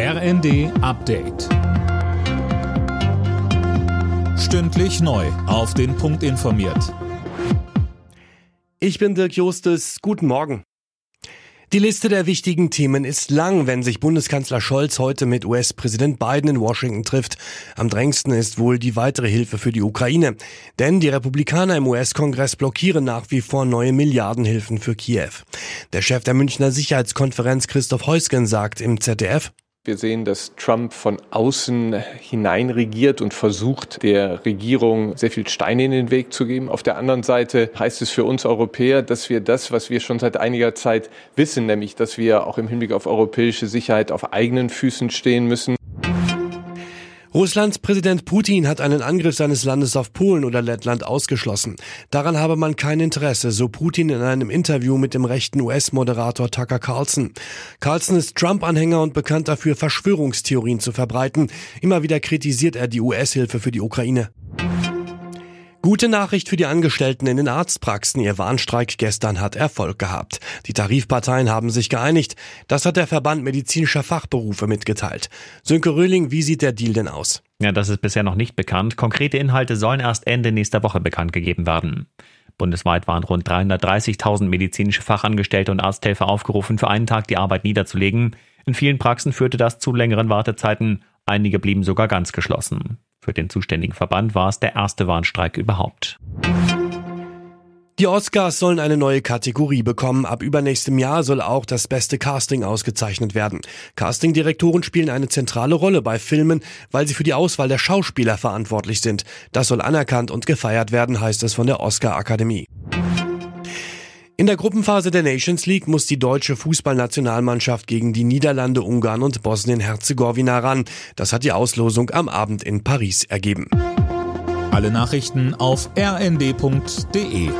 RND Update. Stündlich neu. Auf den Punkt informiert. Ich bin Dirk Justes. Guten Morgen. Die Liste der wichtigen Themen ist lang, wenn sich Bundeskanzler Scholz heute mit US-Präsident Biden in Washington trifft. Am drängendsten ist wohl die weitere Hilfe für die Ukraine. Denn die Republikaner im US-Kongress blockieren nach wie vor neue Milliardenhilfen für Kiew. Der Chef der Münchner Sicherheitskonferenz Christoph Heusgen sagt im ZDF, wir sehen, dass Trump von außen hinein regiert und versucht, der Regierung sehr viel Steine in den Weg zu geben. Auf der anderen Seite heißt es für uns Europäer, dass wir das, was wir schon seit einiger Zeit wissen, nämlich, dass wir auch im Hinblick auf europäische Sicherheit auf eigenen Füßen stehen müssen. Russlands Präsident Putin hat einen Angriff seines Landes auf Polen oder Lettland ausgeschlossen. Daran habe man kein Interesse, so Putin in einem Interview mit dem rechten US-Moderator Tucker Carlson. Carlson ist Trump-Anhänger und bekannt dafür, Verschwörungstheorien zu verbreiten. Immer wieder kritisiert er die US-Hilfe für die Ukraine. Gute Nachricht für die Angestellten in den Arztpraxen. Ihr Warnstreik gestern hat Erfolg gehabt. Die Tarifparteien haben sich geeinigt. Das hat der Verband medizinischer Fachberufe mitgeteilt. Sönke Röhling, wie sieht der Deal denn aus? Ja, das ist bisher noch nicht bekannt. Konkrete Inhalte sollen erst Ende nächster Woche bekannt gegeben werden. Bundesweit waren rund 330.000 medizinische Fachangestellte und Arzthelfer aufgerufen, für einen Tag die Arbeit niederzulegen. In vielen Praxen führte das zu längeren Wartezeiten. Einige blieben sogar ganz geschlossen. Für den zuständigen Verband war es der erste Warnstreik überhaupt. Die Oscars sollen eine neue Kategorie bekommen. Ab übernächstem Jahr soll auch das beste Casting ausgezeichnet werden. Castingdirektoren spielen eine zentrale Rolle bei Filmen, weil sie für die Auswahl der Schauspieler verantwortlich sind. Das soll anerkannt und gefeiert werden, heißt es von der Oscar Akademie. In der Gruppenphase der Nations League muss die deutsche Fußballnationalmannschaft gegen die Niederlande, Ungarn und Bosnien-Herzegowina ran. Das hat die Auslosung am Abend in Paris ergeben. Alle Nachrichten auf rnd.de